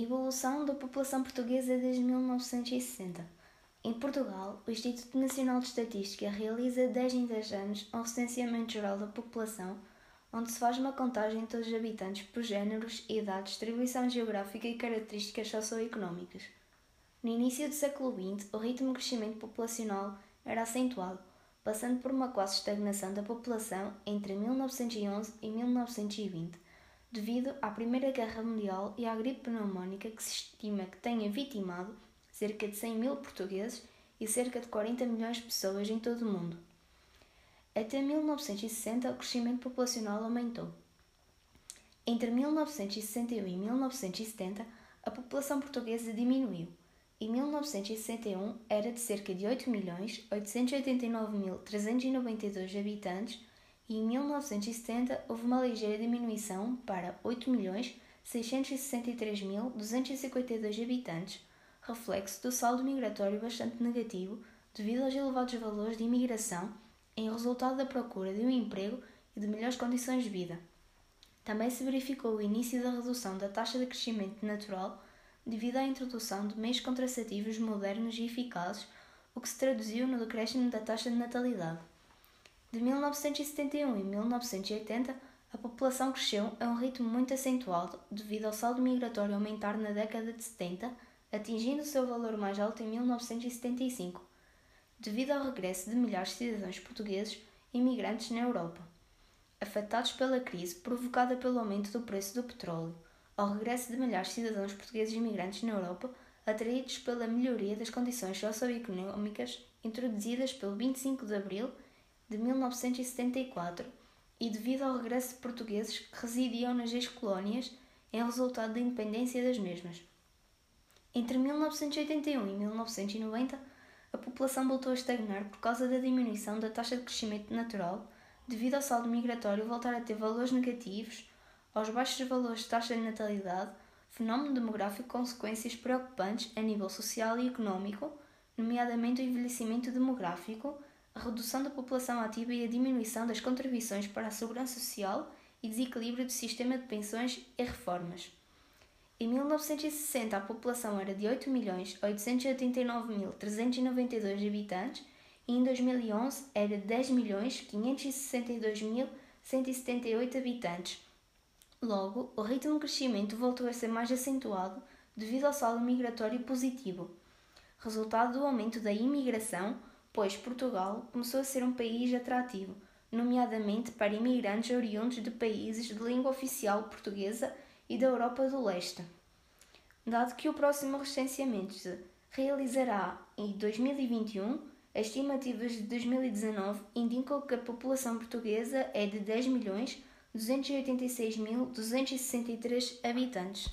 Evolução da população portuguesa desde 1960. Em Portugal, o Instituto Nacional de Estatística realiza 10 em 10 anos um recenseamento geral da população, onde se faz uma contagem de todos os habitantes por géneros, idade, distribuição geográfica e características socioeconómicas. No início do século XX, o ritmo de crescimento populacional era acentuado, passando por uma quase estagnação da população entre 1911 e 1920 devido à Primeira Guerra Mundial e à gripe pneumónica que se estima que tenha vitimado cerca de 100 mil portugueses e cerca de 40 milhões de pessoas em todo o mundo. Até 1960, o crescimento populacional aumentou. Entre 1961 e 1970, a população portuguesa diminuiu. Em 1961 era de cerca de 8.889.392 habitantes e em 1970 houve uma ligeira diminuição para 8.663.252 habitantes, reflexo do saldo migratório bastante negativo devido aos elevados valores de imigração em resultado da procura de um emprego e de melhores condições de vida. Também se verificou o início da redução da taxa de crescimento natural devido à introdução de meios contraceptivos modernos e eficazes, o que se traduziu no decréscimo da taxa de natalidade. De 1971 e 1980, a população cresceu a um ritmo muito acentuado devido ao saldo migratório aumentar na década de 70, atingindo o seu valor mais alto em 1975, devido ao regresso de milhares de cidadãos portugueses imigrantes na Europa, afetados pela crise provocada pelo aumento do preço do petróleo, ao regresso de milhares de cidadãos portugueses imigrantes na Europa, atraídos pela melhoria das condições socioeconómicas introduzidas pelo 25 de Abril de 1974 e devido ao regresso de portugueses que residiam nas ex-colónias em resultado da independência das mesmas. Entre 1981 e 1990, a população voltou a estagnar por causa da diminuição da taxa de crescimento natural, devido ao saldo migratório voltar a ter valores negativos, aos baixos valores de taxa de natalidade, fenómeno demográfico com consequências preocupantes a nível social e económico, nomeadamente o envelhecimento demográfico, a redução da população ativa e a diminuição das contribuições para a segurança social e desequilíbrio do sistema de pensões e reformas. Em 1960, a população era de 8.889.392 habitantes e em 2011 era de 10.562.178 habitantes. Logo, o ritmo de crescimento voltou a ser mais acentuado devido ao saldo migratório positivo, resultado do aumento da imigração pois Portugal começou a ser um país atrativo, nomeadamente para imigrantes oriundos de países de língua oficial portuguesa e da Europa do Leste. Dado que o próximo recenseamento se realizará em 2021, as estimativas de 2019 indicam que a população portuguesa é de 10.286.263 habitantes.